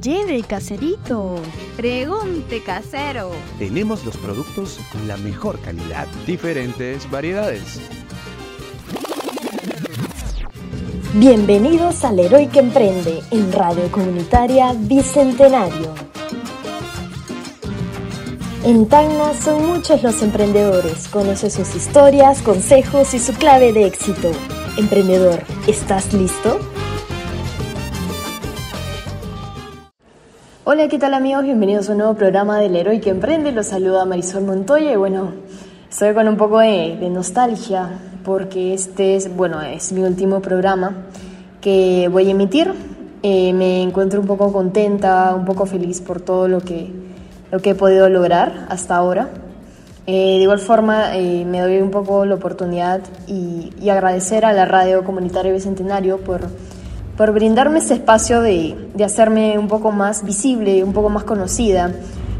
Lleve caserito. Pregunte casero. Tenemos los productos con la mejor calidad. Diferentes variedades. Bienvenidos al Héroe que Emprende en Radio Comunitaria Bicentenario. En Tacna son muchos los emprendedores. Conoce sus historias, consejos y su clave de éxito. Emprendedor, ¿estás listo? Hola, ¿qué tal amigos? Bienvenidos a un nuevo programa del Héroe que Emprende. Los saluda Marisol Montoya y bueno, estoy con un poco de, nostalgia porque este es, bueno, es mi último programa que voy a emitir. Eh, me encuentro un poco contenta, un poco feliz por todo lo que, lo que he podido lograr hasta ahora. Eh, de igual forma, eh, me doy un poco la oportunidad y, y, agradecer a la Radio Comunitaria Bicentenario por, por brindarme este espacio de, de hacerme un poco más visible, un poco más conocida,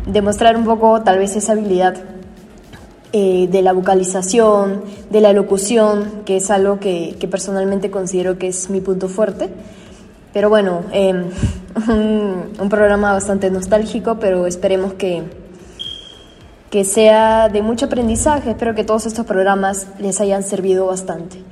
demostrar un poco tal vez esa habilidad eh, de la vocalización, de la locución, que es algo que, que, personalmente considero que es mi punto fuerte. Pero bueno, eh, un, un, programa bastante nostálgico, pero esperemos que, que sea de mucho aprendizaje. Espero que todos estos programas les hayan servido bastante.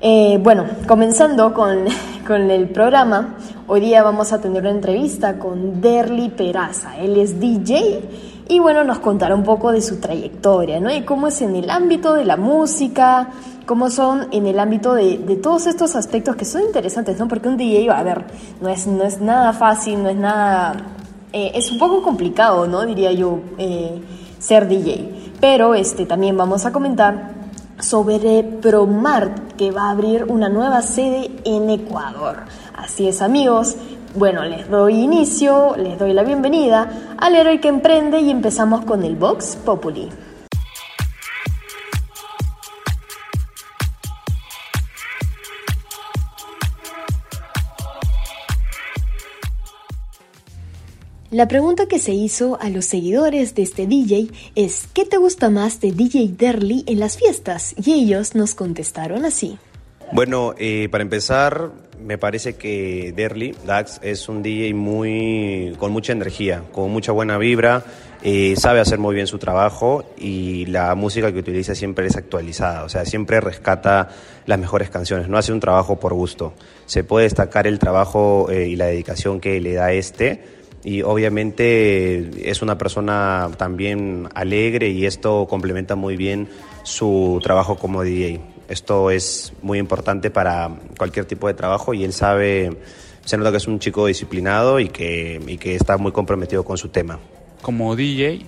Eh, bueno, comenzando con, con, el programa, hoy día vamos a tener una entrevista con Derly Peraza. Él es DJ y bueno, nos contará un poco de su trayectoria, ¿no? Y cómo es en el ámbito de la música, cómo son en el ámbito de, de todos estos aspectos que son interesantes, ¿no? Porque un DJ, a ver, no es, no es nada fácil, no es nada... Eh, es un poco complicado, ¿no? Diría yo, eh, ser DJ. Pero este, también vamos a comentar sobre Promart, que va a abrir una nueva sede en Ecuador. Así es, amigos. Bueno, les doy inicio, les doy la bienvenida al héroe que emprende y empezamos con el Vox Populi. La pregunta que se hizo a los seguidores de este DJ es ¿qué te gusta más de DJ Derly en las fiestas? Y ellos nos contestaron así. Bueno, eh, para empezar, me parece que Derly, Dax, es un DJ muy, con mucha energía, con mucha buena vibra, eh, sabe hacer muy bien su trabajo y la música que utiliza siempre es actualizada, o sea, siempre rescata las mejores canciones, no hace un trabajo por gusto. Se puede destacar el trabajo eh, y la dedicación que le da este y obviamente es una persona también alegre y esto complementa muy bien su trabajo como DJ. Esto es muy importante para cualquier tipo de trabajo y él sabe, se nota que es un chico disciplinado y que, y que está muy comprometido con su tema. Como DJ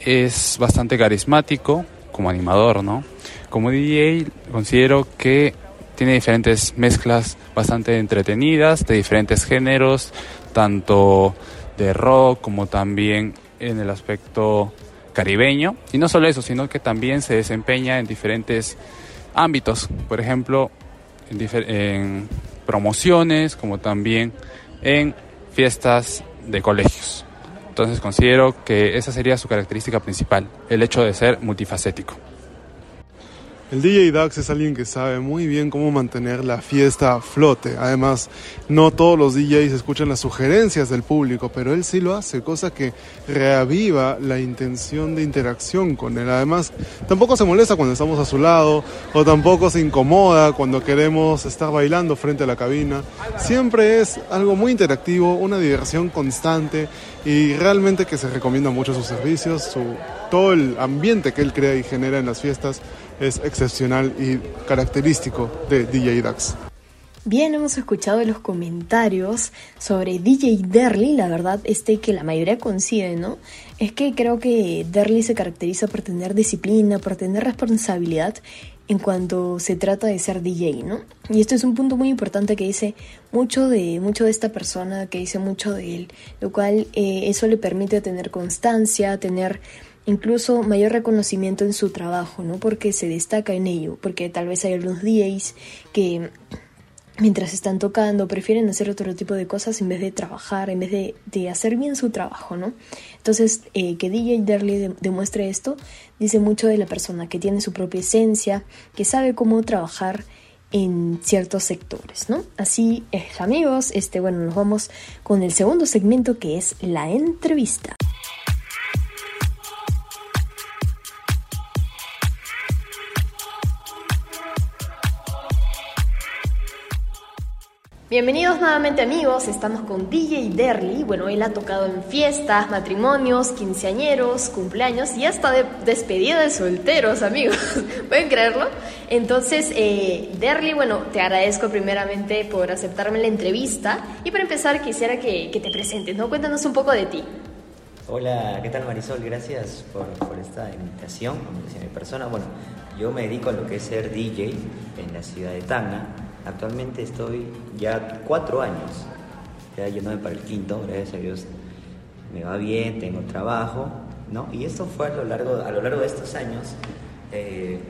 es bastante carismático, como animador, ¿no? Como DJ considero que tiene diferentes mezclas bastante entretenidas de diferentes géneros, tanto de rock como también en el aspecto caribeño. Y no solo eso, sino que también se desempeña en diferentes ámbitos, por ejemplo, en, promociones, como también en fiestas de colegios. Entonces considero que esa sería su característica principal, el hecho de ser multifacético. El DJ Dax es alguien que sabe muy bien cómo mantener la fiesta a flote. Además, no todos los DJs escuchan las sugerencias del público, pero él sí lo hace, cosa que reaviva la intención de interacción con él. Además, tampoco se molesta cuando estamos a su lado o tampoco se incomoda cuando queremos estar bailando frente a la cabina. Siempre es algo muy interactivo, una diversión constante y realmente que se recomienda mucho sus servicios, su, todo el ambiente que él crea y genera en las fiestas es excepcional y característico de DJ Dax. Bien, hemos escuchado los comentarios sobre DJ Derly, la verdad este que la mayoría coincide, ¿no? Es que creo que Derly se caracteriza por tener disciplina, por tener responsabilidad en cuanto se trata de ser DJ, ¿no? Y esto es un punto muy importante que dice mucho de, mucho de esta persona, que dice mucho de él, lo cual eh, eso le permite tener constancia, tener incluso mayor reconocimiento en su trabajo, ¿no? Porque se destaca en ello, porque tal vez hay algunos DJs que mientras están tocando prefieren hacer otro tipo de cosas en vez de trabajar, en vez de, de hacer bien su trabajo, ¿no? Entonces, eh, que DJ Derley de, demuestre esto dice mucho de la persona, que tiene su propia esencia, que sabe cómo trabajar en ciertos sectores, ¿no? Así es, amigos, este, bueno, nos vamos con el segundo segmento que es la entrevista. Bienvenidos nuevamente amigos, estamos con DJ Derly. Bueno, él ha tocado en fiestas, matrimonios, quinceañeros, cumpleaños y hasta de despedida de solteros, amigos. ¿Pueden creerlo? Entonces, eh, Derly, bueno, te agradezco primeramente por aceptarme la entrevista y para empezar quisiera que, te presentes, ¿no? Cuéntanos un poco de ti. Hola, ¿qué tal Marisol? Gracias por, por esta invitación, mi persona. Bueno, yo me dedico a lo que es ser DJ en la ciudad de Tacna Actualmente estoy ya cuatro años, ya yéndome para el quinto, gracias a Dios me va bien, tengo trabajo, ¿no? Y esto fue a lo largo, a lo largo de estos años. Eh,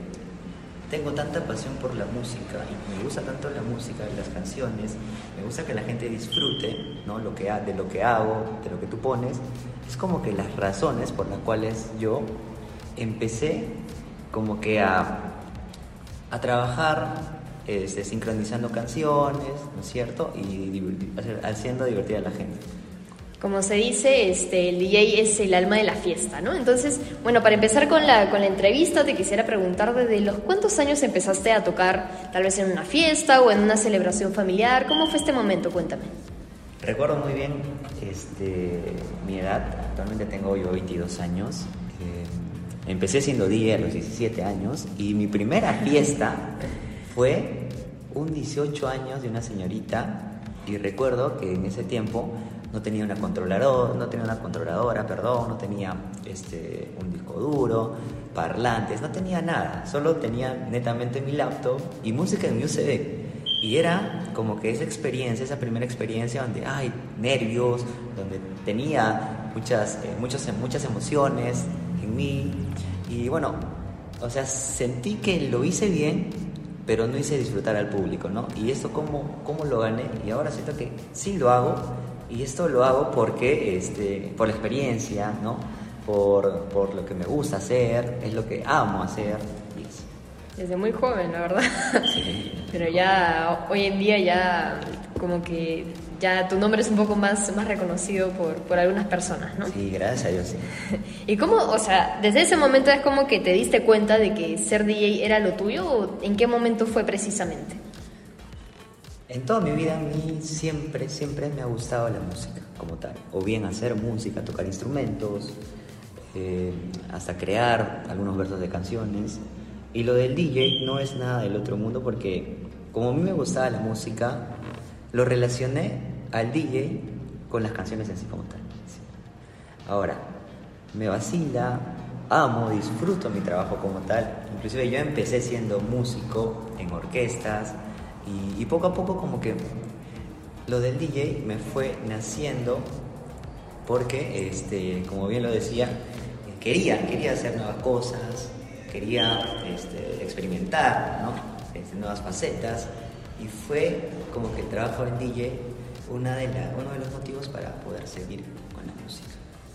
tengo tanta pasión por la música y me gusta tanto la música y las canciones, me gusta que la gente disfrute ¿no? lo que, de lo que hago, de lo que tú pones. Es como que las razones por las cuales yo empecé como que a, a trabajar este, sincronizando canciones, ¿no es cierto? Y haciendo divertida a la gente. Como se dice, este, el DJ es el alma de la fiesta, ¿no? Entonces, bueno, para empezar con la, con la entrevista, te quisiera preguntar desde los cuántos años empezaste a tocar, tal vez en una fiesta o en una celebración familiar. ¿Cómo fue este momento? Cuéntame. Recuerdo muy bien este, mi edad, actualmente tengo yo 22 años. Eh, empecé siendo DJ a los 17 años y mi primera fiesta fue un 18 años de una señorita y recuerdo que en ese tiempo no tenía una controladora, no tenía una controladora, perdón, no tenía este, un disco duro, parlantes, no tenía nada, solo tenía netamente mi laptop y música en mi USB. Y era como que esa experiencia, esa primera experiencia donde hay nervios, donde tenía muchas, eh, muchas, muchas emociones en mí. Y bueno, o sea, sentí que lo hice bien pero no hice disfrutar al público, ¿no? Y esto, ¿cómo, cómo lo gané? Y ahora siento que sí lo hago, y esto lo hago porque, este, por la experiencia, ¿no? Por, por lo que me gusta hacer, es lo que amo hacer. Desde muy joven, la verdad. Sí. Pero ya hoy en día ya como que ya tu nombre es un poco más, más reconocido por, por algunas personas, ¿no? Sí, gracias a Dios, sí. ¿Y cómo, o sea, desde ese momento es como que te diste cuenta de que ser DJ era lo tuyo o en qué momento fue precisamente? En toda mi vida a mí siempre, siempre me ha gustado la música como tal. O bien hacer música, tocar instrumentos, eh, hasta crear algunos versos de canciones. Y lo del DJ no es nada del otro mundo porque como a mí me gustaba la música, lo relacioné al DJ con las canciones en sí como tal. Ahora, me vacila, amo, disfruto mi trabajo como tal. Inclusive yo empecé siendo músico en orquestas y, poco a poco como que lo del DJ me fue naciendo porque, este, como bien lo decía, quería, quería hacer nuevas cosas, quería este, experimentar ¿no? Este, nuevas facetas y fue como que el trabajo en DJ una de la, uno de los motivos para poder seguir con la música.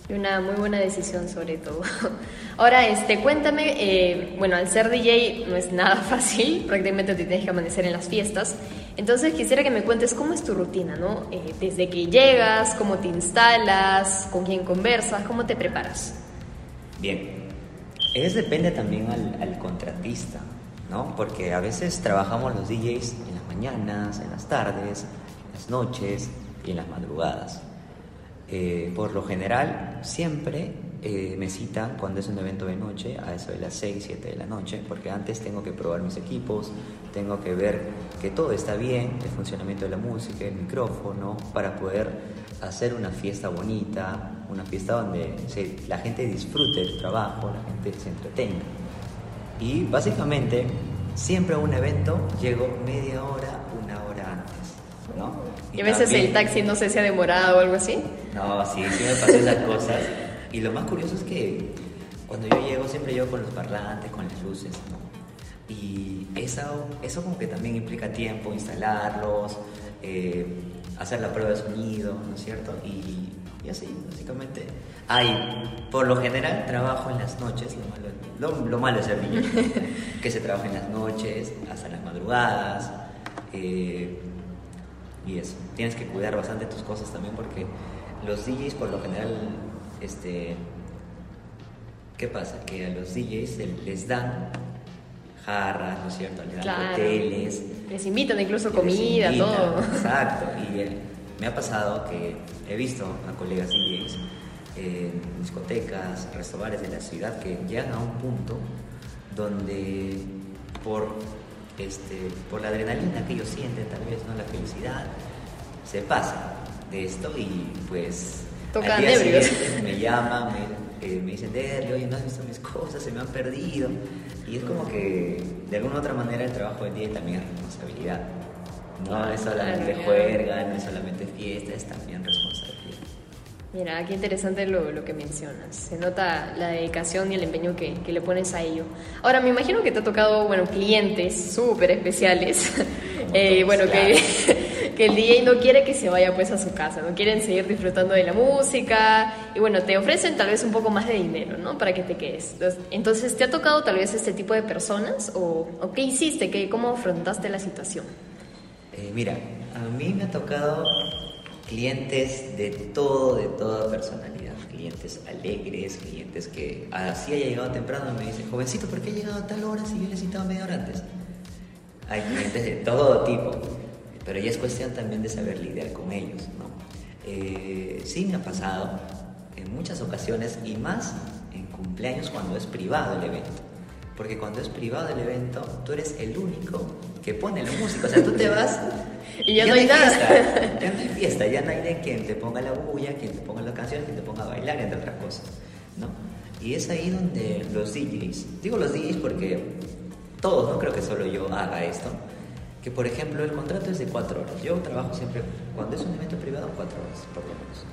Y una muy buena decisión sobre todo. Ahora, este, cuéntame, eh, bueno, al ser DJ no es nada fácil, prácticamente te tienes que amanecer en las fiestas. Entonces quisiera que me cuentes cómo es tu rutina, ¿no? Eh, desde que llegas, cómo te instalas, con quién conversas, cómo te preparas. Bien, eso depende también al, al contratista, ¿no? Porque a veces trabajamos los DJs en mañanas, en las tardes, noches y en las madrugadas. Eh, por lo general, siempre eh, me citan cuando es un evento de noche, a eso de las 6, 7 de la noche, porque antes tengo que probar mis equipos, tengo que ver que todo está bien, el funcionamiento de la música, el micrófono, para poder hacer una fiesta bonita, una fiesta donde la gente disfrute del trabajo, la gente se entretenga. Y básicamente, siempre a un evento llego media hora, una hora antes. Y, a veces el taxi no sé si ha demorado o algo así. No, sí, sí me pasan esas cosas. Y lo más curioso es que cuando yo llego siempre llego con los parlantes, con las luces, Y eso, eso como que también implica tiempo, instalarlos, eh, hacer la prueba de sonido, ¿no es cierto? Y, Y así, básicamente. Hay, por lo general, trabajo en las noches, lo malo, lo, lo malo es ser DJ, que se trabaja en las noches, hasta las madrugadas. eh, y eso, tienes que cuidar bastante tus cosas también porque los DJs por lo general, este, ¿qué pasa? Que a los DJs les dan jarras, ¿no es cierto? Les dan Claro. hoteles. Les invitan incluso comida, invitan, todo. Exacto, y eh, me ha pasado que he visto a colegas DJs en discotecas, restaurantes de la ciudad que llegan a un punto donde por, este, por la adrenalina que ellos sienten, tal vez, ¿no? la felicidad, se pasa de esto y pues Tocan al día me llaman, me, eh, me dicen, Derry, oye, no has visto mis cosas, se me han perdido. Y es como que de alguna u otra manera el trabajo del día también es responsabilidad. No es solamente Claro. juerga, no es solamente fiesta, es también responsabilidad. Mira, qué interesante lo, lo que mencionas. Se nota la dedicación y el empeño que, que le pones a ello. Ahora, me imagino que te ha tocado, bueno, clientes súper especiales. Eh, todos, bueno, claro. que, que el DJ no quiere que se vaya pues a su casa, no quieren seguir disfrutando de la música y bueno, te ofrecen tal vez un poco más de dinero, ¿no? Para que te quedes. Entonces, Entonces, ¿te ha tocado tal vez este tipo de personas o, o qué hiciste? ¿Qué, ¿Cómo afrontaste la situación? Eh, mira, a mí me ha tocado clientes de todo, de toda personalidad. Clientes alegres, clientes que así haya llegado temprano y me dicen, jovencito, ¿por qué ha llegado a tal hora si yo necesitaba media hora antes? Hay clientes de todo tipo, pero ya es cuestión también de saber lidiar con ellos, ¿no? Eh, sí me ha pasado en muchas ocasiones y más en cumpleaños cuando es privado el evento. Porque cuando es privado el evento, tú eres el único que pone la música. O sea, tú te vas Y ya no hay nada. Fiesta, ya no hay fiesta, ya no hay de quien te ponga la bulla, quien te ponga las canciones, quien te ponga a bailar, entre otras cosas. ¿no? Y es ahí donde los DJs, digo los DJs porque todos, no creo que solo yo haga esto, que por ejemplo el contrato es de cuatro horas. Yo trabajo siempre, cuando es un evento privado, cuatro horas, por lo menos.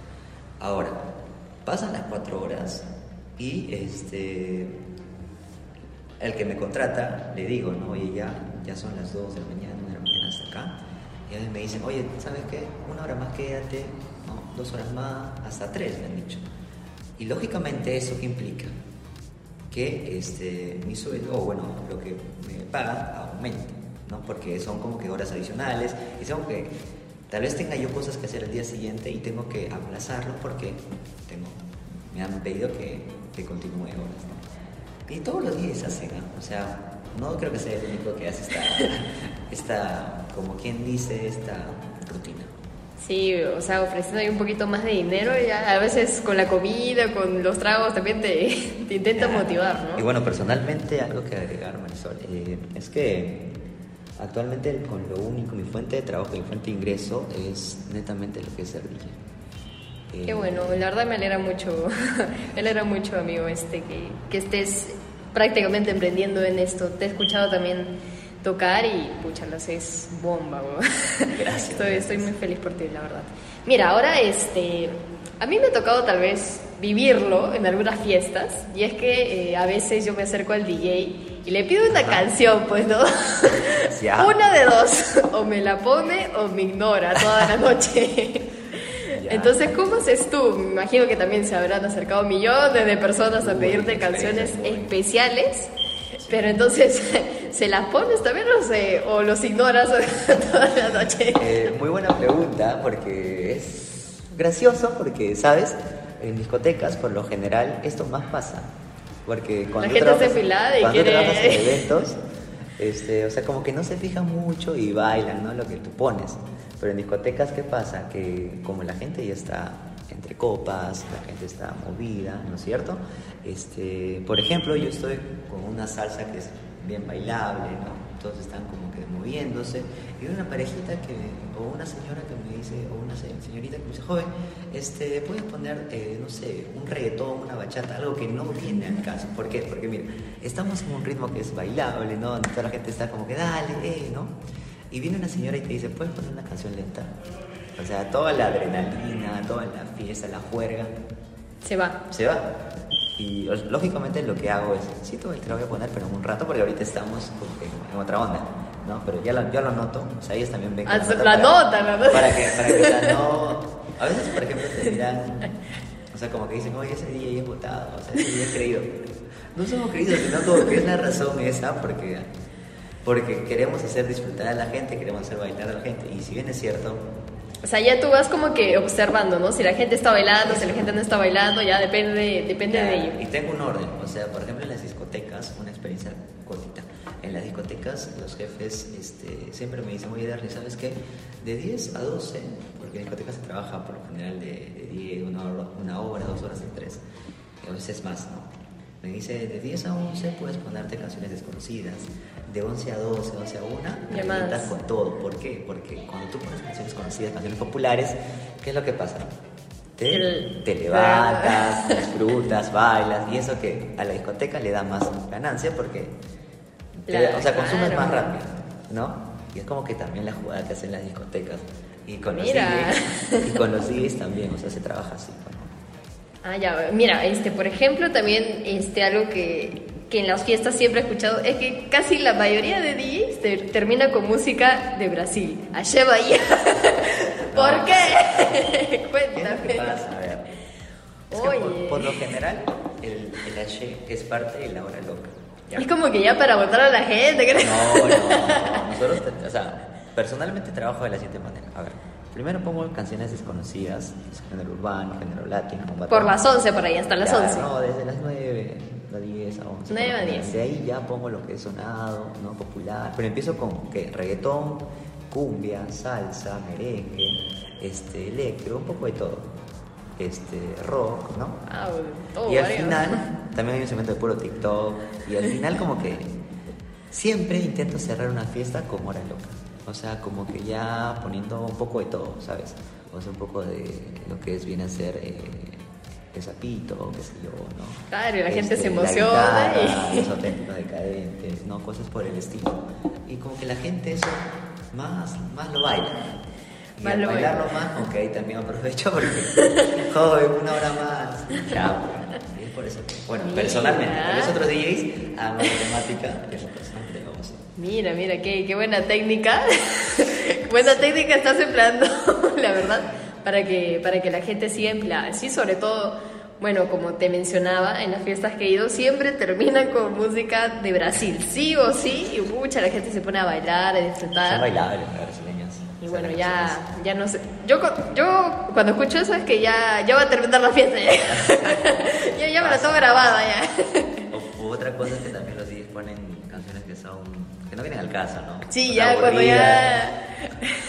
Ahora, pasan las cuatro horas y este el que me contrata, le digo, ¿no? Oye, ya, ya son las 2 de la mañana, 1 de la mañana hasta acá. Y a veces me dicen, oye, ¿sabes qué? Una hora más quédate. Dos horas más, hasta tres, me han dicho. Y lógicamente eso que implica que este, mi sueldo, o bueno, lo que me pagan, aumente, ¿no? Porque son como que horas adicionales y son que tal vez tenga yo cosas que hacer el día siguiente y tengo que aplazarlo porque tengo, me han pedido que, continúe horas. Y todos los días hacen, ¿no? O sea, no creo que sea el único que hace esta, esta como quien dice, esta rutina. Sí, o sea, ofreciendo ahí un poquito más de dinero, ya a veces con la comida, con los tragos también te, te intenta motivar, ¿no? Y bueno, personalmente algo que agregar, Marisol, eh, es que actualmente con lo único, mi fuente de trabajo, mi fuente de ingreso es netamente lo que es ser DJ. Eh, Qué bueno, la verdad me alegra mucho, me alegra mucho, amigo, este, que, que estés prácticamente emprendiendo en esto. Te he escuchado también tocar y, pucha, lo haces bomba, weón. Gracias, Estoy, gracias. estoy muy feliz por ti, la verdad. Mira, ahora, este, a mí me ha tocado tal vez vivirlo en algunas fiestas, y es que eh, a veces yo me acerco al DJ y le pido una canción, pues, ¿no? Una de dos, o me la pone o me ignora toda la noche. Ya. Entonces, ¿cómo haces tú? Me imagino que también se habrán acercado millones de personas a pedirte canciones especiales, pero entonces, ¿se las pones también no sé, o los ignoras toda la noche? Eh, muy buena pregunta porque es gracioso porque, ¿sabes? En discotecas, por lo general, esto más pasa. Porque cuando gente tú trabajas- y cuando quiere- trabajas en eventos, este, o sea, como que no se fijan mucho y bailan, ¿no? Lo que tú pones. Pero en discotecas, ¿qué pasa? Que como la gente ya está entre copas, la gente está movida, ¿no es cierto? Este, por ejemplo, yo estoy con una salsa que es bien bailable, ¿no? Todos están como que moviéndose. Y una parejita que, o una señora que me dice, o una se- señorita que me dice, joven, este, puedes poner, eh, no sé, un reggaetón, una bachata, algo que no viene al caso. ¿Por qué? Porque mira, estamos en un ritmo que es bailable, ¿no? Donde toda la gente está como que, dale, eh, ¿no? Y viene una señora y te dice, ¿puedes poner una canción lenta? O sea, toda la adrenalina, toda la fiesta, la juerga, Se va. se va. Y lógicamente lo que hago es, sí, te la voy a poner, pero en un rato, porque ahorita estamos como que en otra onda, ¿no? Pero ya lo, ya lo noto, o sea, ellos también ven. Ah, lo la nota, la nota. Para que, para que, o sea, no, A veces, por ejemplo, te dirán, o sea, como que dicen, oye, ese DJ es votado, o sea, ese DJ es creído. No somos creídos, sino todo que es la razón esa, porque, porque queremos hacer disfrutar a la gente, queremos hacer bailar a la gente. Y si bien es cierto, O sea, ya tú vas como que observando, ¿no? Si la gente está bailando, si la gente no está bailando, ya depende, depende de Claro, ello. Y tengo un orden, o sea, por ejemplo en las discotecas, una experiencia cortita. En las discotecas los jefes este, siempre me dicen, oye Darly, ¿sabes qué? De 10 a 12, porque en discotecas se trabaja por lo general de, de 10, una hora, una hora, dos horas, de tres, y a veces más, ¿no? Me dice, de 10 a 11 puedes ponerte canciones desconocidas, de 11 a 12, 12 a 1, Llamadas. revientas con todo. ¿Por qué? Porque cuando tú pones canciones conocidas, canciones populares, ¿qué es lo que pasa? Te, El- te levantas, disfrutas, bailas, y eso que a la discoteca le da más ganancia porque, te- Claro, o sea, consumes claro. más rápido, ¿no? Y es como que también la jugada que hacen las discotecas. Y con los. DJs, y con los DJs también, o sea, se trabaja así. ¿no? Ah, ya, mira, este, por ejemplo, también este, algo que, que en las fiestas siempre he escuchado es que casi la mayoría de DJs ter- termina con música de Brasil. Allá Bahía. ¿Por No. qué? ¿Qué Cuéntame. pasa? A ver. Es que por, Oye. por lo general, el, el H es parte de la hora loca. ¿ya? Es como que ya para votar a la gente, ¿crees? No, no, no. Nosotros, o sea, personalmente trabajo de la siguiente manera. A ver, primero pongo canciones desconocidas, género urbano, género latino. Por las 11 por ahí, hasta las Ya, 11. No, desde las 9, a 10, a 11. 9 a por lo 10. De ahí ya pongo lo que es sonado, ¿no? Popular. Pero empiezo con, ¿qué? Reggaetón, cumbia, salsa, merengue, este, electro, un poco de todo. Este, rock, ¿no? Ah, todo y al final, también hay un segmento de puro TikTok. Y al final, como que siempre intento cerrar una fiesta con hora loca. O sea, como que ya poniendo un poco de todo, ¿sabes? O sea, un poco de lo que es viene a ser eh, el sapito, qué sé yo, ¿no? Este, Claro, y la gente se la emociona guitarra, y- Los auténticos decadentes, ¿no? Cosas por el estilo. Y como que la gente eso más, más lo baila. Y Más al lo baila. bailarlo más, aunque ahí también aprovecho porque, joder, una hora más. Ya, bueno, y es por eso que, bueno, Mira. personalmente, tal vez otros DJs hagan matemática, personalmente lo hago así. Mira, mira, qué, qué buena técnica. buena técnica estás empleando, la verdad, para que, para que la gente siga empleada. Sí, sobre todo, bueno, como te mencionaba, en las fiestas que he ido, siempre terminan con música de Brasil, sí o sí, y mucha la gente se pone a bailar, a Son disfrutar. bailables los brasileños. Y Son bueno, las ya, ya no sé. Yo, yo cuando escucho eso es que ya, ya va a terminar la fiesta. Ya, ya, ya me la tengo grabada ya. O, otra cosa que también que no vienen al caso, ¿no? Sí, ya cuando ya...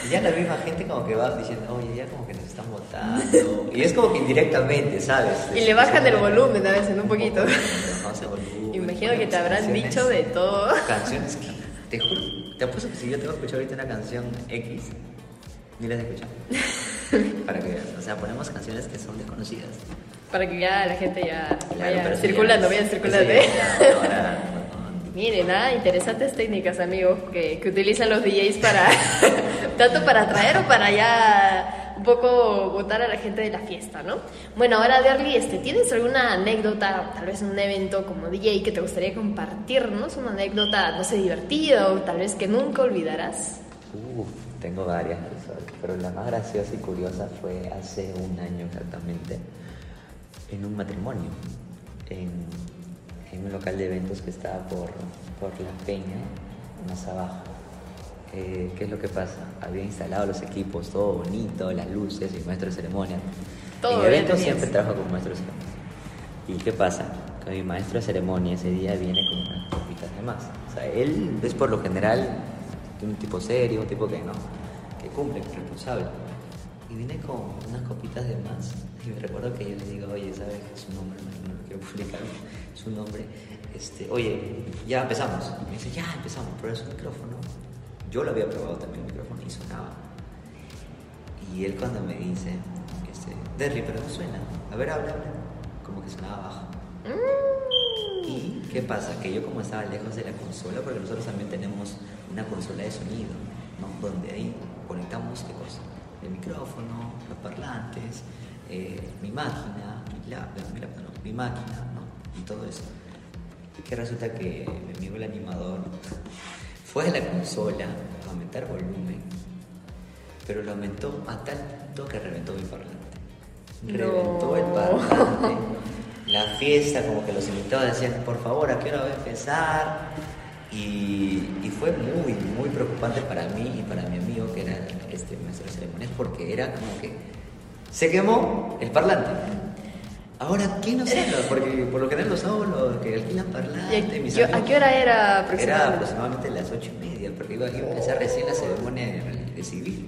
Y ya la misma gente como que va diciendo, oye, ya como que nos están votando. Y es como que indirectamente, ¿sabes? Y le bajan el volumen a veces, un poquito. Volumen, Imagino que te habrán dicho de todo. Canciones que, te juro, te apuesto que si yo tengo que escuchar ahorita una canción X, ni las he escuchado. Para que o sea, ponemos canciones que son desconocidas. Para que ya la gente ya Claro, vaya circulando, ya- vaya circulando. ¿eh? ya, ahora, Miren, ah, interesantes técnicas, amigos, que, que utilizan los DJs para, tanto para atraer o para ya un poco votar a la gente de la fiesta, ¿no? Bueno, ahora, Derly, este, ¿tienes alguna anécdota, tal vez un evento como DJ que te gustaría compartirnos? Una anécdota, no sé, divertida o tal vez que nunca olvidarás. Uf, tengo varias, pero la más graciosa y curiosa fue hace un año exactamente, en un matrimonio, en, en un local de eventos que estaba por, por La Peña, más abajo. Eh, ¿Qué es lo que pasa? Había instalado los equipos, todo bonito, las luces, y maestro de ceremonia. Todo en eventos siempre trabajo como maestro de ceremonia. ¿Y qué pasa? Que mi maestro de ceremonia ese día viene con unas copitas de más. O sea, él es por lo general un tipo serio, un tipo que no, que cumple, que es responsable. Y viene con unas copitas de más. Y me recuerdo que yo le digo, oye, ¿sabes su nombre? No, no quiero publicar su nombre. Este, oye, ya empezamos. Y me dice, ya empezamos, pero es un micrófono. Yo lo había probado también el micrófono y sonaba. Y él cuando me dice, este, Derry, pero no suena. A ver, habla, habla. Como que sonaba bajo. ¿Y qué pasa? Que yo como estaba lejos de la consola, porque nosotros también tenemos una consola de sonido, ¿no? Donde ahí conectamos qué cosa? El micrófono, los parlantes, eh, mi máquina, mi laptop, mi laptop, no, mi máquina, ¿no? Y todo eso. Y que resulta que mi amigo el animador fue a la consola a aumentar volumen, pero lo aumentó a tal punto que reventó mi parlante. Reventó el parlante. La fiesta, como que los invitados decían, por favor, ¿a qué hora va a empezar? Y, y fue muy, muy preocupante para mí y para mi amigo, que era este maestro de ceremonias, porque era como que se quemó el parlante. Ahora, ¿quién nos habla? Porque por lo general los sábados que alquilan parlante. ¿Y a- mis yo- a qué hora era Era aproximadamente? aproximadamente las ocho y media, porque iba, iba a empezar recién la ceremonia de, de civil.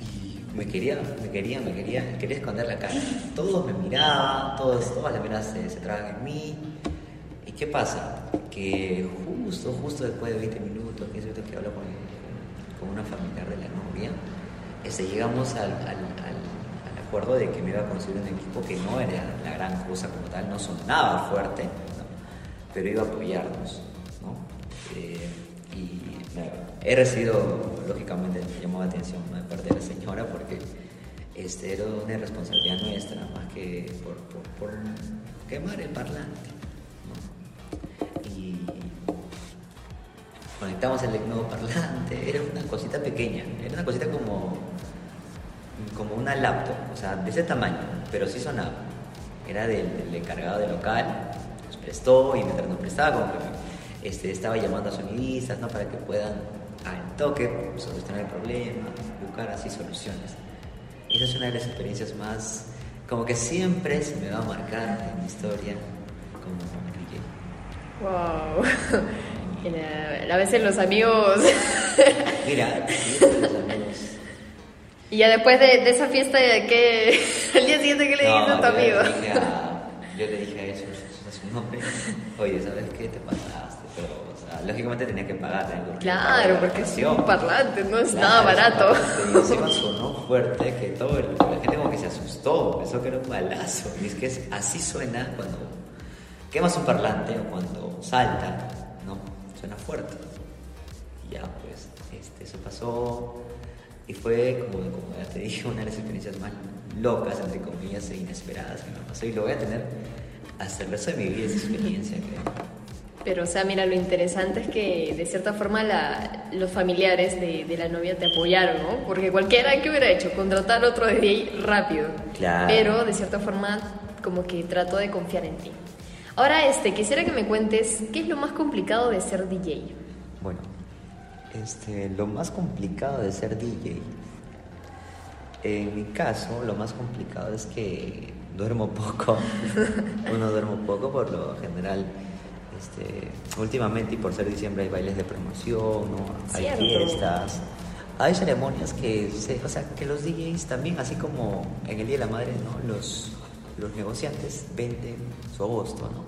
Y me quería, me quería, me quería, quería esconder la cara. Todos me miraban, todos, todas las miradas se, se traban en mí. ¿Y qué pasa? Que justo, justo después de 20 minutos, 15 minutos que hablo con, con una familiar de la novia, este, llegamos al, al, acuerdo de que me iba a conseguir un equipo que no era la gran cosa como tal, no sonaba fuerte, ¿no? pero iba a apoyarnos. ¿no? Eh, y me- he recibido, lógicamente, me llamó la atención de parte de la señora porque este, era una responsabilidad nuestra más que por, por, por quemar el parlante. Conectamos el parlante, era una cosita pequeña, era una cosita como, como una laptop, o sea, de ese tamaño, pero sí sonaba. Era del, del encargado del local, nos prestó y mientras nos prestaba, como que este, estaba llamando a sonidistas ¿no? para que puedan al toque solucionar el problema, buscar así soluciones. Esa es una de las experiencias más, como que siempre se me va a marcar en mi historia como DJ. Wow. A veces los amigos. Mira, los amigos. y ya después de, de esa fiesta, ¿qué? al día siguiente, ¿qué le No, dices a tu amigo? Le dije a, yo le dije a eso, a su nombre, oye, ¿sabes qué te pasaste? Pero, o sea, lógicamente tenía que pagar algo. Claro, porque es un parlante, no es nada barato. Y encima sonó fuerte que todo el- la gente como que se asustó, pensó que era un balazo. Y es que es- así suena cuando quemas un parlante o cuando salta. Suena fuerte. Y ya, pues, este, eso pasó. Y fue, como, como ya te dije, una de las experiencias más locas, entre comillas, e inesperadas que me pasó. Y lo voy a tener hasta el resto de mi vida, esa experiencia, creo. Pero, o sea, mira, lo interesante es que de cierta forma la- los familiares de, de la novia te apoyaron, ¿no? Porque cualquiera que hubiera hecho, contratar otro DJ rápido. Claro. Pero de cierta forma, como que trató de confiar en ti. Ahora, este, quisiera que me cuentes qué es lo más complicado de ser DJ. Bueno, este, lo más complicado de ser DJ, en mi caso, lo más complicado es que duermo poco. Uno duermo poco por lo general. Este, últimamente y por ser diciembre hay bailes de promoción, ¿no? hay fiestas, hay ceremonias que, se, o sea, que los DJs también, así como en el Día de la Madre, ¿no? los, los negociantes venden su agosto, ¿no?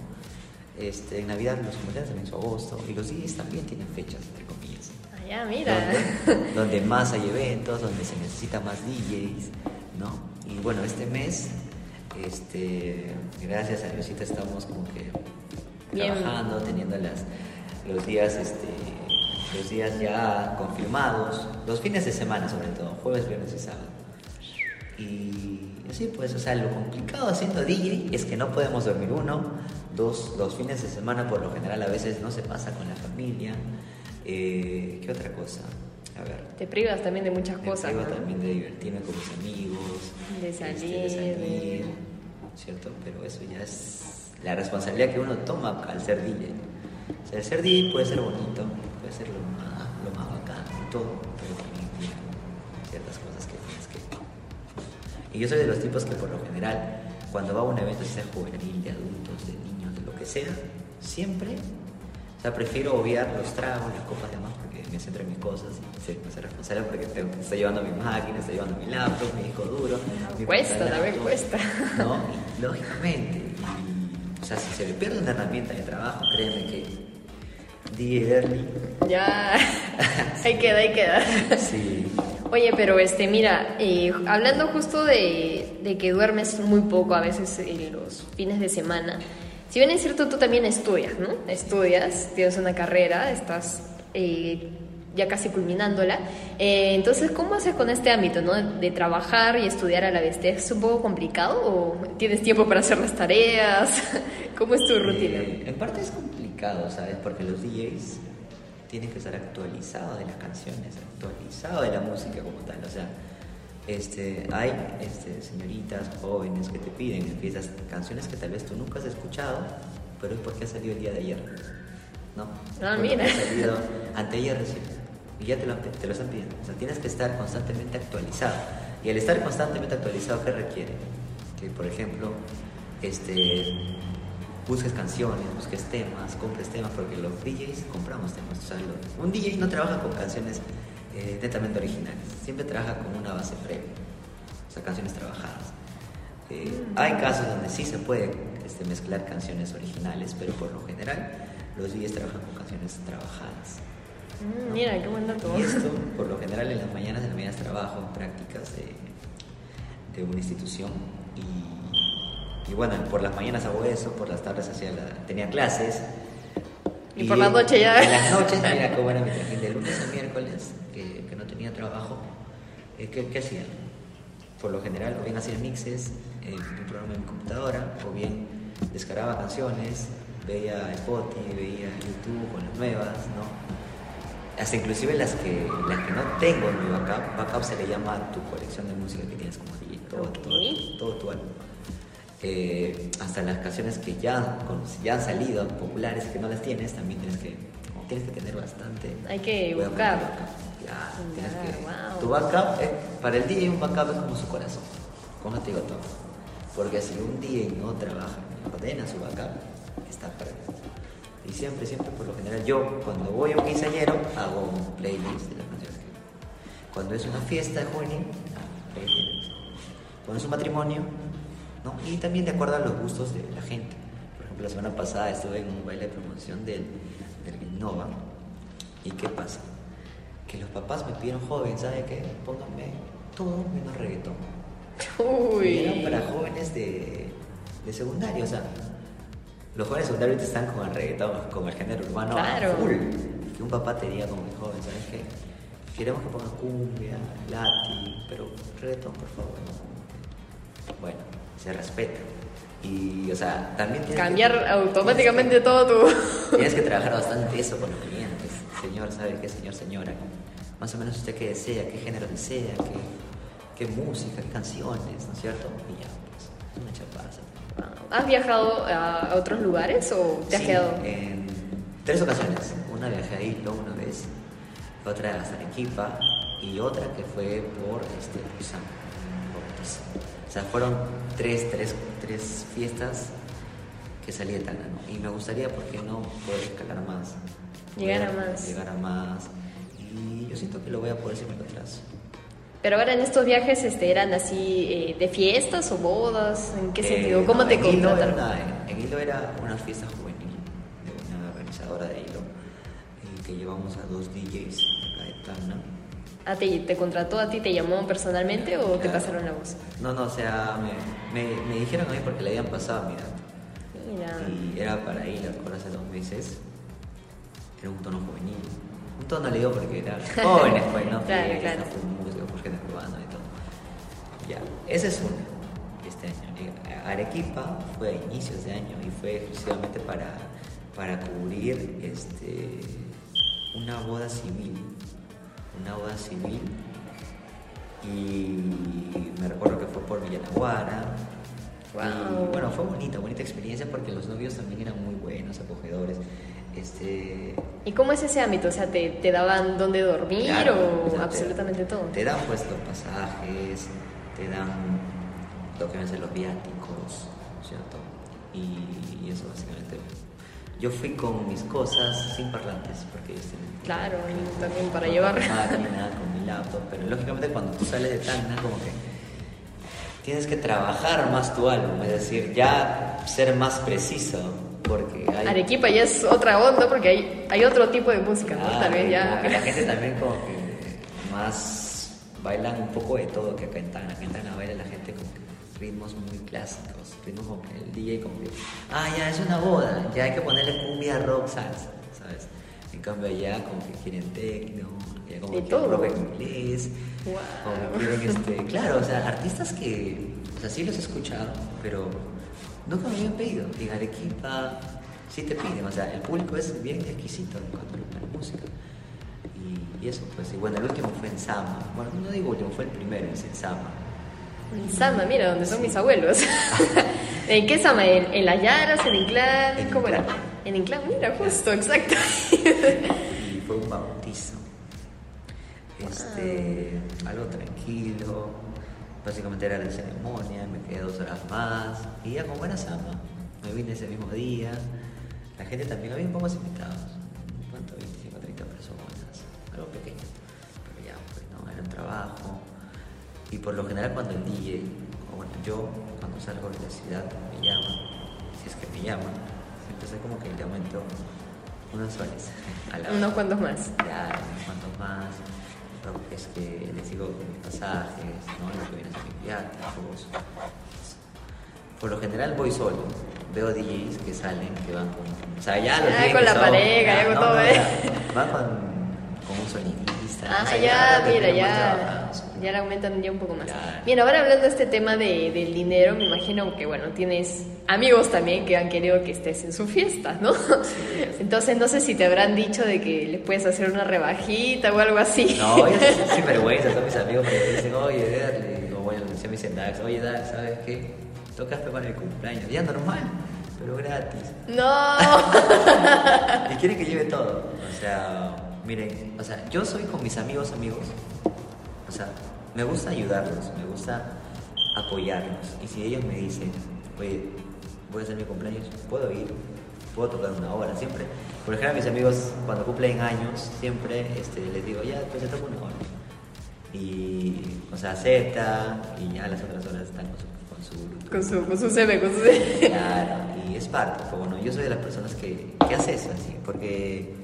Este, en Navidad los comerciantes también su agosto y los DJs también tienen fechas, entre comillas. Allá, mira. Donde, donde más hay eventos, donde se necesita más DJs, ¿no? Y bueno, este mes, este, gracias a Diosita estamos como que Bien. trabajando, teniendo las, los días, este, los días ya confirmados, los fines de semana sobre todo, jueves, viernes y sábado. Y así pues, o sea, lo complicado haciendo DJ es que no podemos dormir uno, dos, los fines de semana por lo general a veces no se pasa con la familia. Eh, ¿Qué otra cosa? A ver. Te privas también de muchas Me cosas, privo ¿no? también de divertirme con mis amigos. De este, salir, de salir, ¿cierto? Pero eso ya es la responsabilidad que uno toma al ser DJ. O sea, el ser DJ puede ser bonito, puede ser lo más, lo más bacán todo, Y yo soy de los tipos que por lo general, cuando va a un evento, sea juvenil, de adultos, de niños, de lo que sea, siempre, o sea, prefiero obviar los tragos, las copas y demás, porque me centro en mis cosas y sé que soy responsable porque tengo, estoy llevando mi máquina, estoy llevando mi laptop, mi disco duro. mi Cuesta, también cuesta. ¿No? Y, lógicamente. y, o sea, si se me pierde una herramienta de trabajo, créeme que Derly, Ya, ahí queda, ahí queda. sí, Oye, pero este, mira, eh, hablando justo de, de que duermes muy poco a veces en los fines de semana, si bien es cierto, tú también estudias, ¿no? Estudias, tienes una carrera, estás eh, ya casi culminándola. Eh, entonces, ¿cómo haces con este ámbito, ¿no? De trabajar y estudiar a la vez. ¿Te ¿Es un poco complicado o tienes tiempo para hacer las tareas? ¿Cómo es tu rutina? Eh, en parte es complicado, ¿sabes? Porque los DJs tienen que estar actualizados de las canciones, actualizados de la música como tal. O sea, este, hay este, señoritas jóvenes que te piden en fiestas canciones que tal vez tú nunca has escuchado, pero es porque ha salido el día de ayer. ¿No? Ah, mira. Ha salido anteayer recién. Y ya te lo, te lo están pidiendo. O sea, tienes que estar constantemente actualizado. Y al estar constantemente actualizado, ¿qué requiere? Que, por ejemplo, este, busques canciones, busques temas, compres temas, porque los DJs compramos temas. O sea, un DJ no trabaja con canciones eh, netamente originales, siempre trabaja con una base previa, o sea, canciones trabajadas. Eh, hay casos donde sí se puede este, mezclar canciones originales, pero por lo general los DJs trabajan con canciones trabajadas. Mm, mira, qué buen dato. Y esto, por lo general, en las mañanas, en las mañanas trabajo en prácticas de, de una institución y, y bueno, por las mañanas hago eso, por las tardes hacía la, tenía clases. Y por la noche ya. En las noches, mira cómo era mi trajín de lunes a miércoles, que, que no tenía trabajo, eh, ¿qué, ¿qué hacía? Por lo general, o bien hacía mixes en un programa de mi computadora, o bien descargaba canciones, veía Spotify, veía YouTube con las nuevas, ¿no? hasta inclusive las que las que no tengo en mi backup, backup se le llama tu colección de música que tienes como DJ, todo, Ok. todo, todo tu álbum. Eh, hasta las canciones que ya, ya han salido populares que no las tienes, también tienes que, como tienes que tener bastante. Hay que buscar. Ya, tienes que. wow. Tu backup, eh, para el DJ un backup es como su corazón. Con eso te digo todo. Porque si un DJ no trabaja ni ordena su backup, está perdido. Y siempre, siempre, por lo general, yo cuando voy a un quinceañero hago un playlist de las canciones que. Cuando es una fiesta de junio, hago playlist. Cuando es un matrimonio, ¿no? Y también de acuerdo a los gustos de la gente. Por ejemplo, la semana pasada estuve en un baile de promoción del, del Innova. ¿Y qué pasa? Que los papás me pidieron joven, ¿sabe qué? Pónganme todo menos reggaetón. Y eran Uy. para jóvenes de, de secundario, o sea, los jóvenes secundarios están con el reggaetón, con el género urbano Claro. full. Que un papá te diga como mi joven, ¿sabes qué? Queremos que pongan cumbia, lati, pero reggaetón, por favor. no". Bueno, se respeta. Y, o sea, también tienes que- Cambiar tienes que- automáticamente todo tu... Tienes que trabajar bastante eso con los clientes. Señor, ¿sabe qué, señor, señora? Más o menos usted qué desea, qué género desea, qué, qué música, qué canciones, ¿no es cierto? Y ya, pues, es una chapada. ¿sabes? ¿Has viajado a otros lugares o te has Sí, quedado? en tres ocasiones. Una viajé a Hilo una vez, otra hasta Arequipa y otra que fue por este. O sea, fueron tres, tres, tres fiestas que salí de Tacna, ¿no? Y me gustaría, ¿por qué no poder escalar más? Llegar a más. Llegar a más. Y yo siento que lo voy a poder si me lo trazo. Pero ahora en estos viajes este, eran así eh, de fiestas o bodas, ¿en qué Eh, sentido? ¿Cómo no, te contrataron? una- En Hilo era una fiesta juvenil de una organizadora de Hilo eh, que llevamos a dos DJs acá de Tacna. Ah, ¿te, te contrató a ti, te llamó personalmente o te pasaron la voz? No, no, o sea, me, me, me dijeron a mí porque le habían pasado a mi. Mira. Y era para Hilo, recuerdo hace dos meses. Era un tono juvenil. Un tono le digo porque era jóvenes, pues, ¿no? Claro, claro. música, urbano y todo. Ya, esa es una. Este año. Eh, Arequipa fue a inicios de año y fue exclusivamente para, para cubrir este, una boda civil. Una boda civil. Y me recuerdo que fue por Villanaguara. Y bueno, fue bonita, bonita experiencia porque los novios también eran muy buenos, acogedores. Este, ¿Y cómo es ese ámbito? O sea, ¿te, te daban dónde dormir Claro, o o sea, te- absolutamente todo? Te dan pues los pasajes, te dan lo que van los viáticos, ¿cierto? Y, y eso básicamente. Yo fui con mis cosas sin parlantes, porque tienen. Claro, y también para llevar. máquina, con mi laptop, pero lógicamente cuando tú sales de Tacna, como que tienes que trabajar más tu álbum, es decir, ya ser más preciso, porque hay. Arequipa ya es otra onda porque hay, hay otro tipo de música, ¿no? Ah, Tal vez ya... como que la gente también como que más bailan un poco de todo que acá en Tacna. Acá en Tacna baila ritmos muy clásicos, ritmos como el DJ como que, ah, ya es una boda, ya hay que ponerle cumbia, rock, salsa, ¿sabes? En cambio allá como que quieren techno, ya como que todo. rock en inglés, Wow. como quieren este, claro, o sea, artistas que, o sea, sí los he escuchado, pero nunca me habían pedido. Y en Arequipa sí te piden, o sea, el público es bien exquisito en cuanto a la música. Y, y eso, pues, y bueno, el último fue en Sama. Bueno, no digo último, fue el primero, es en Sama. En Sama, mira, donde son mis abuelos. ¿En qué Sama? ¿En, en las Yaras? ¿En Inclán? En ¿Cómo era? En Inclán, mira, justo, exacto. y fue un bautizo. Este, algo tranquilo. Básicamente era la ceremonia, me quedé dos horas más. Y ya como era Sama, me vine ese mismo día. La gente también, había pocos invitados. ¿Cuánto? 25, 30 personas. Algo pequeño. Pero ya, pues no, era un trabajo. Y por lo general cuando el DJ, o bueno, yo cuando salgo de la ciudad me llaman, si es que me llaman, siempre soy como que le aumento unos soles a la Unos cuantos más. Claro, unos cuantos más. Es que les digo mis pasajes, ¿no? Lo que viene a mis viáticos. Por lo general voy solo. Veo DJs que salen, que van con. O sea, ya los DJs con la pareja, ya con todo, ¿eh? Van con, con un Ah, o sea, ya, mira, ya, ya le aumentan ya un poco más. Claro. Bien, ahora hablando de este tema de, del dinero, me imagino que, bueno, tienes amigos también que han querido que estés en su fiesta, ¿no? Entonces, no sé si te habrán dicho de que le puedes hacer una rebajita o algo así. No, yo sin vergüenza, todos mis amigos me dicen, oye, Edgar, le digo, bueno, se me dicen Dax, oye, Dax, ¿sabes qué? Tocas para el cumpleaños, ya normal, pero gratis. No. Y quieren que lleve todo. O sea, miren, o sea, yo soy con mis amigos, amigos. O sea, me gusta ayudarlos, me gusta apoyarlos. Y si ellos me dicen, oye, voy a hacer mi cumpleaños, puedo ir, puedo tocar una hora. Siempre, por ejemplo, a mis amigos, cuando cumplen años, siempre este, les digo, ya, pues ya toco una hora. Y, o sea, acepta y ya las otras horas están con su, con su. Con su, con su CB, con su CB. Claro, y es parte, pues bueno, yo soy de las personas que, que hace eso así, porque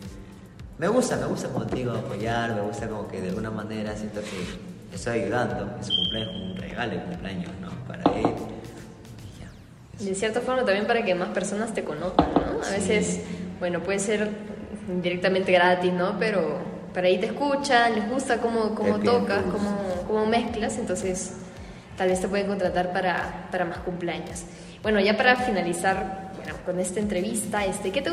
me gusta, me gusta como te digo apoyar, me gusta como que de alguna manera siento que estoy ayudando en su cumpleaños, como un regalo de cumpleaños, ¿no? Para él. Y ya. De cierta forma también para que más personas te conozcan, ¿no? A Sí. veces, bueno, puede ser directamente gratis, ¿no? Pero para ahí te escuchan, les gusta cómo, cómo tocas, cómo, cómo mezclas, entonces tal vez te pueden contratar para, para más cumpleaños. Bueno, ya para finalizar bueno, con esta entrevista, este, ¿qué, te,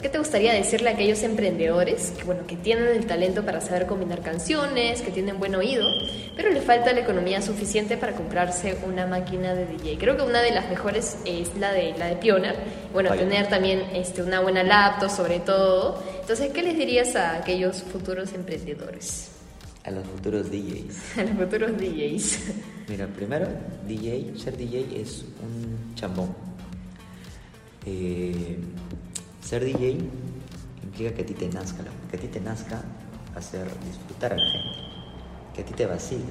¿qué te gustaría decirle a aquellos emprendedores que, bueno, que tienen el talento para saber combinar canciones, que tienen buen oído, pero le falta la economía suficiente para comprarse una máquina de DJ? Creo que una de las mejores es la de, la de Pioneer. Bueno, tener también este, una buena laptop sobre todo. Entonces, ¿qué les dirías a aquellos futuros emprendedores? A los futuros DJs. A los futuros DJs. Mira, primero, DJ, ser DJ es un chambón. Eh, ser DJ implica que a ti te nazca, que a ti te nazca hacer disfrutar a la gente, que a ti te vacile,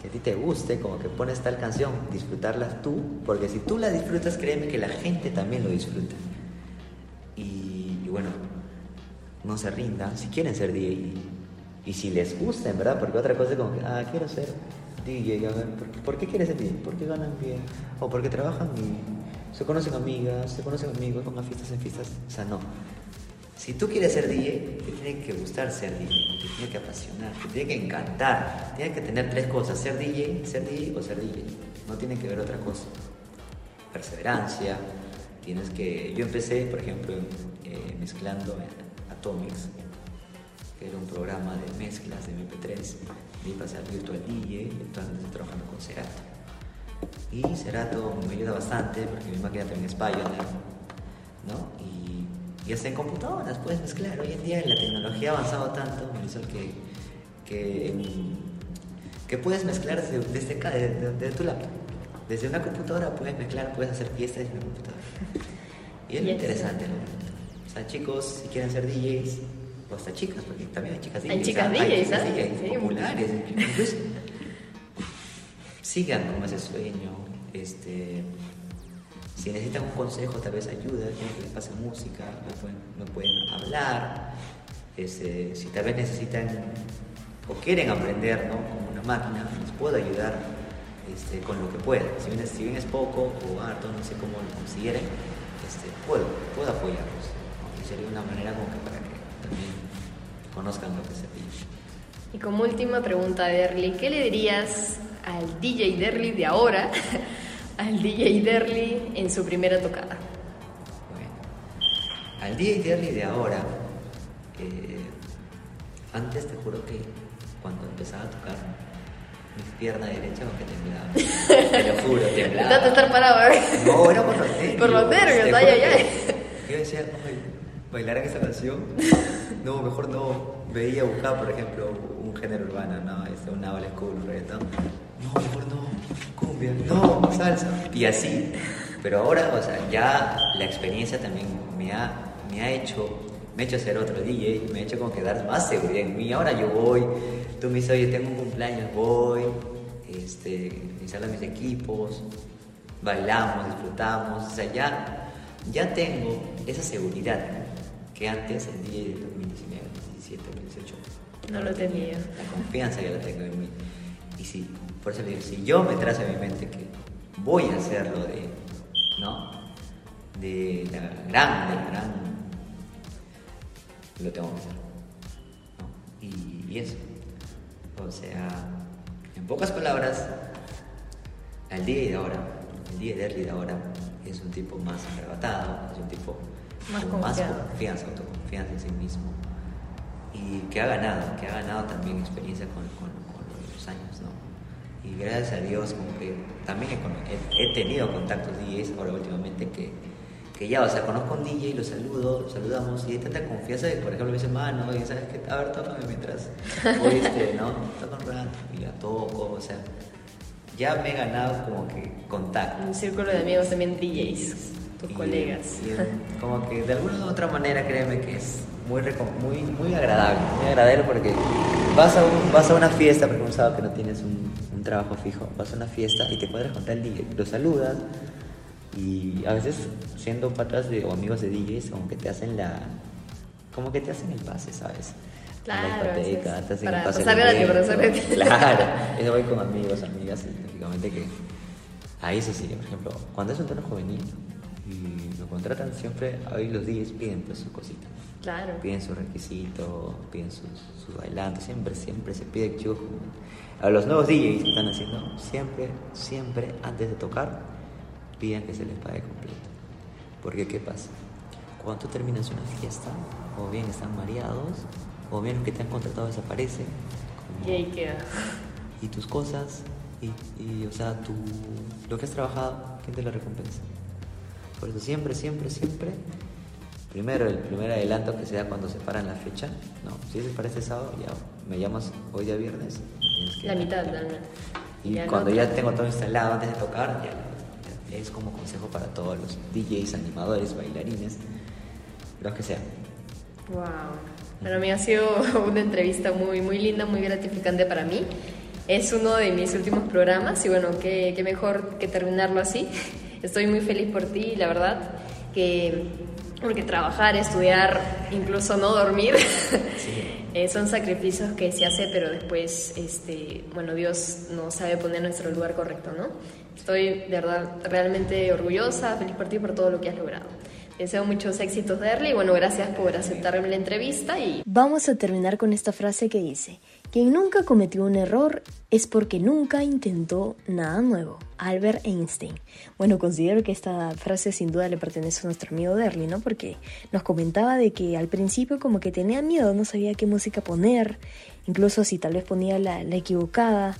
que a ti te guste, como que pones tal canción, disfrutarla tú, porque si tú la disfrutas, créeme que la gente también lo disfruta. Y, bueno, no se rindan, si quieren ser DJ y si les gusta, en verdad, porque otra cosa es como que, ah, quiero ser DJ, ¿por, por qué quieres ser DJ? Porque ganan bien, o porque trabajan bien, se conocen amigas, se conocen amigos, van a fiestas en fiestas, o sea, no. Si tú quieres ser DJ, te tiene que gustar ser DJ, te tiene que apasionar, te tiene que encantar, tiene que tener tres cosas, ser DJ, ser DJ o ser DJ, no tiene que ver otra cosa. Perseverancia, tienes que... Yo empecé, por ejemplo, eh, mezclando en Atomics, que era un programa de mezclas de MP3, de ahí pasé al Virtual DJ estoy trabajando con Cerato. Y Cerato me ayuda bastante porque mi máquina también es Pioneer, ¿no? Y, y hasta en computadoras puedes mezclar. Hoy en día la tecnología ha avanzado tanto, Marisol, que, que, en- que puedes mezclar desde, desde, ca- desde- desde tu laptop. Desde una computadora puedes mezclar, puedes hacer fiestas en una computadora. Y es lo Yes. interesante, ¿no? O sea, chicos, si quieren ser DJs, o hasta chicas, porque también hay chicas DJs. Hay chicas. DJs, hay chicas ¿ah? DJs populares. Incluso, sigan con ese sueño. Este, si necesitan un consejo, tal vez ayuda, quieren que les pase música, me pueden, me pueden hablar. Este, si tal vez necesitan o quieren aprender ¿no? con una máquina, les puedo ayudar este, con lo que pueda. Si bien, si bien es poco o harto, no sé cómo lo consideren, este, puedo, puedo apoyarlos. ¿no? Y sería una manera como que para que también conozcan lo que se pide. Y como última pregunta, Derly, ¿qué le dirías al DJ Derly de ahora, al DJ Derly en su primera tocada? Bueno, al DJ Derly de ahora, eh, antes te juro que cuando empezaba a tocar, mi pierna derecha que temblaba. te lo juro, temblaba. Intenta estar parado, ¿eh? No, era por los nervios. Por los nervios, ay, ay, ay. Yo decía, "Ay, bailar en esa canción. No, mejor no. Veía buscar, por ejemplo, un género urbano, ¿no? Este, un old school, un reggaetón. No, mejor no. Cumbia, no, salsa. Y así. Pero ahora, o sea, ya la experiencia también me ha, me ha hecho, me ha hecho ser otro DJ, me ha hecho como que dar más seguridad en mí. Ahora yo voy, tú me dices, oye, tengo un cumpleaños, voy, este, instalo mis equipos, bailamos, disfrutamos, o sea, ya, ya tengo esa seguridad que antes el del 2019, 2017, 2018 No lo tenía. La confianza ya la tengo en mí. Y si, por eso le digo, si yo me trazo en mi mente que voy a hacerlo de, ¿no? De la gran, de la gran, lo tengo que hacer. ¿no? Y, y eso. O sea, en pocas palabras, el día de ahora, el día de early de ahora, es un tipo más arrebatado, es un tipo Más con más confianza, autoconfianza en sí mismo. Y que ha ganado, que ha ganado también experiencia con, con, con los años, ¿no? Y gracias a Dios, como que también he, he- tenido contactos DJs ahora últimamente que, que ya, o sea, conozco a un DJ, lo saludo, lo saludamos y hay tanta confianza que, por ejemplo, me dice, mano, y sabes qué, a ver, tócame mientras voy, este, ¿no? Toca un rato y la toco, o sea, ya me he ganado como que contacto. Un círculo de amigos también DJs, tus Y- colegas. y, como que de alguna u otra manera, créeme que es muy, muy, muy agradable, muy agradable porque vas a, un- vas a una fiesta, sábado que no tienes un, un trabajo fijo, vas a una fiesta y te cuadras con tal DJ, lo saludas y a veces siendo patas de, o amigos de DJs como que te hacen la, como que te hacen el pase, ¿sabes? Claro, la es te hacen para el pase pasar del gratis, para evento. pasar gratis. Claro, eso voy con amigos, amigas, y lógicamente que ahí eso sí, por ejemplo, cuando es un tono juvenil y lo contratan siempre, ahí los DJs piden pues su cosita. ¿no? Claro. Piden su requisito, piden sus, sus bailantes, siempre, siempre se pide que A los nuevos DJs que están haciendo, siempre, siempre antes de tocar, piden que se les pague completo. Porque ¿qué pasa? Cuando terminas una fiesta, o bien están mareados, o bien los que te han contratado desaparecen, como- Y ahí queda. y tus cosas y, y, o sea, tu, lo que has trabajado, ¿quién te lo recompensa? Por eso siempre, siempre, siempre, primero el primer adelanto que se da cuando se paran la fecha, no, si es para este sábado, ya me llamas hoy día viernes, que La mitad, la mitad. Y Ya cuando no- ya tengo todo instalado antes de tocar, ya, ya es como consejo para todos los DJs, animadores, bailarines, los que sean. Wow. Bueno, mí ha sido una entrevista muy, muy linda, muy gratificante para mí. Es uno de mis últimos programas y bueno, qué, qué mejor que terminarlo así. Estoy muy feliz por ti, la verdad, que porque trabajar, estudiar, incluso no dormir, eh, son sacrificios que se hace, pero después, este, bueno, Dios nos sabe poner en nuestro lugar correcto, ¿no? Estoy de verdad realmente orgullosa, feliz por ti por todo lo que has logrado. Deseo muchos éxitos, y bueno, gracias por aceptarme la entrevista y Vamos a terminar con esta frase que dice, quien nunca cometió un error es porque nunca intentó nada nuevo. Albert Einstein. Bueno, considero que esta frase sin duda le pertenece a nuestro amigo Derly, ¿no? Porque nos comentaba de que al principio como que tenía miedo, no sabía qué música poner, incluso si tal vez ponía la, la equivocada,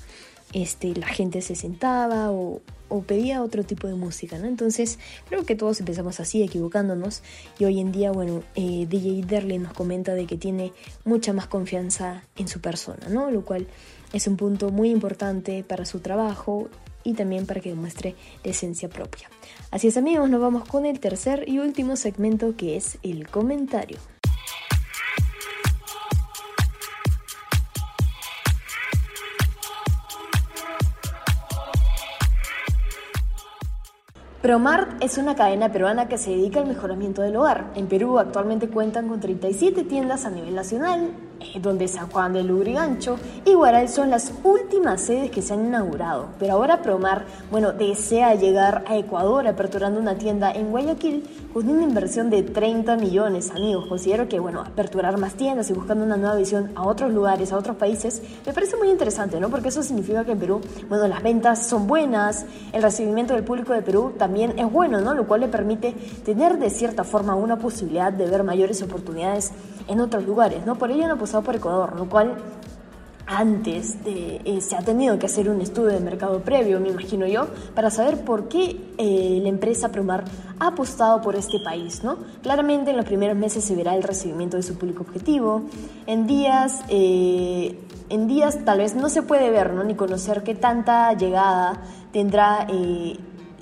este, la gente se sentaba o, o pedía otro tipo de música, ¿no? Entonces, creo que todos empezamos así, equivocándonos, y hoy en día, bueno, eh, DJ Derley nos comenta de que tiene mucha más confianza en su persona, ¿no? Lo cual es un punto muy importante para su trabajo y también para que demuestre esencia propia. Así es amigos, nos vamos con el tercer y último segmento que es el comentario. Promart es una cadena peruana que se dedica al mejoramiento del hogar. En Perú actualmente cuentan con 37 tiendas a nivel nacional, donde San Juan de Lurigancho y Guaral son las últimas sedes que se han inaugurado. Pero ahora Promart, bueno, desea llegar a Ecuador aperturando una tienda en Guayaquil con una inversión de 30 millones, amigos. Considero que, bueno, aperturar más tiendas y buscando una nueva visión a otros lugares, a otros países, me parece muy interesante, ¿no? Porque eso significa que en Perú, bueno, las ventas son buenas, el recibimiento del público de Perú también es bueno, ¿no? Lo cual le permite tener de cierta forma una posibilidad de ver mayores oportunidades en otros lugares, ¿no? Por ello han apostado por Ecuador, lo cual antes eh, se ha tenido que hacer un estudio de mercado previo, me imagino yo, para saber por qué eh, la empresa Promar ha apostado por este país, ¿no? Claramente en los primeros meses se verá el recibimiento de su público objetivo. En días, eh, en días tal vez no se puede ver, ¿no? Ni conocer qué tanta llegada tendrá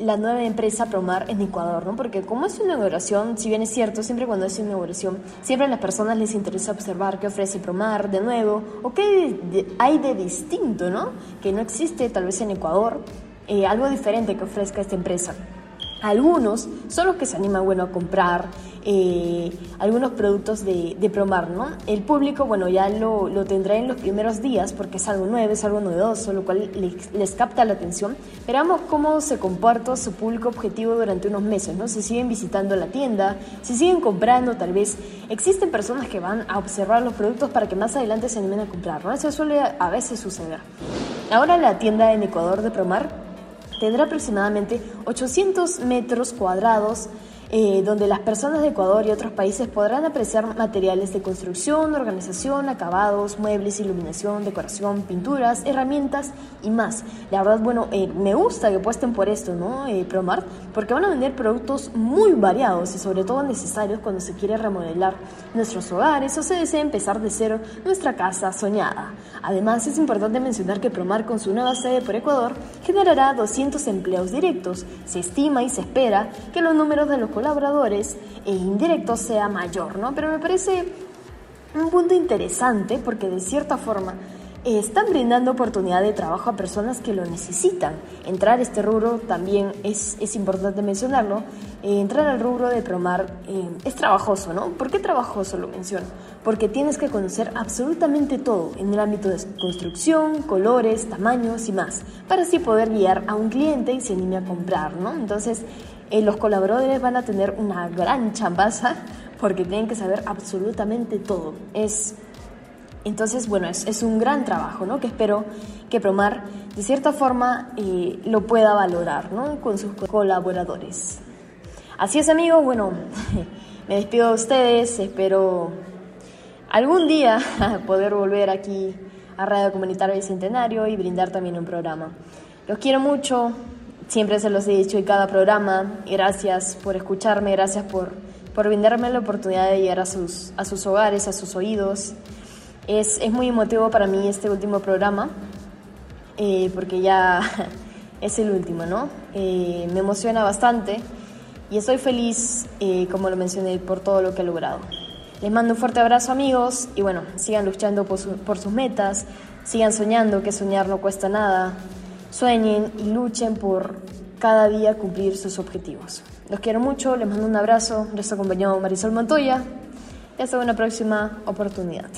la nueva empresa Promar en Ecuador, ¿no? Porque como es una inauguración, si bien es cierto, siempre cuando es una inauguración, siempre a las personas les interesa observar qué ofrece Promar de nuevo o qué hay de distinto, ¿no? Que no existe tal vez en Ecuador, eh, algo diferente que ofrezca esta empresa. Algunos son los que se animan bueno, a comprar eh, algunos productos de, de, Promar. ¿no? El público bueno, ya lo, lo, tendrá en los primeros días porque es algo nuevo, es algo novedoso, lo cual les, les, capta la atención. Veamos cómo se comporta su público objetivo durante unos meses. ¿no? Si siguen visitando la tienda, si siguen comprando, tal vez existen personas que van a observar los productos para que más adelante se animen a comprar. ¿no? Eso suele a veces suceder. Ahora la tienda en Ecuador de Promar tendrá aproximadamente 800 metros cuadrados eh, donde las personas de Ecuador y otros países podrán apreciar materiales de construcción, organización, acabados, muebles, iluminación, decoración, pinturas, herramientas y más. La verdad, bueno, eh, me gusta que apuesten por esto, ¿no? Eh, Promart, porque van a vender productos muy variados y sobre todo necesarios cuando se quiere remodelar nuestros hogares o se desea empezar de cero nuestra casa soñada. Además, es importante mencionar que Promart con su nueva sede por Ecuador generará 200 empleos directos. Se estima y se espera que los números de los colaboradores e indirectos sea mayor, ¿no? Pero me parece un punto interesante porque de cierta forma están brindando oportunidad de trabajo a personas que lo necesitan. Entrar a este rubro también es, es importante mencionarlo. Eh, entrar al rubro de promar eh, es trabajoso, ¿no? ¿Por qué trabajoso lo menciono? Porque tienes que conocer absolutamente todo en el ámbito de construcción, colores, tamaños y más, para así poder guiar a un cliente y se anime a comprar, ¿no? Entonces, eh, los colaboradores van a tener una gran chambaza porque tienen que saber absolutamente todo. Es, entonces, bueno, es, es un gran trabajo, ¿no? Que espero que Promar, de cierta forma, eh, lo pueda valorar, ¿no? Con sus colaboradores. Así es, amigos, bueno, me despido de ustedes, espero algún día poder volver aquí a Radio Comunitaria Bicentenario y brindar también un programa. Los quiero mucho, Siempre se los he dicho en cada programa. Gracias por escucharme, gracias por, por brindarme la oportunidad de llegar a sus, a sus hogares, a sus oídos. Es, es muy emotivo para mí este último programa, eh, porque ya es el último, ¿no? Eh, me emociona bastante y estoy feliz, eh, como lo mencioné, por todo lo que he logrado. Les mando un fuerte abrazo amigos y bueno, sigan luchando por, por sus metas, sigan soñando, que soñar no cuesta nada sueñen y luchen por cada día cumplir sus objetivos. Los quiero mucho, les mando un abrazo, les acompañó Marisol Montoya y hasta una próxima oportunidad.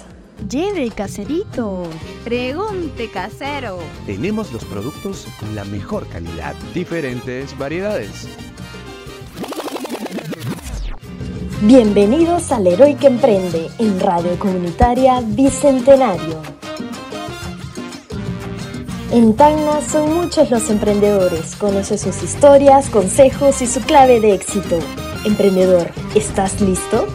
Lleve caserito, pregunte casero. Tenemos los productos con la mejor calidad, diferentes variedades. Bienvenidos al Héroe que Emprende en Radio Comunitaria Bicentenario. En Tacna son muchos los emprendedores. Conoce sus historias, consejos y su clave de éxito. Emprendedor, ¿estás listo?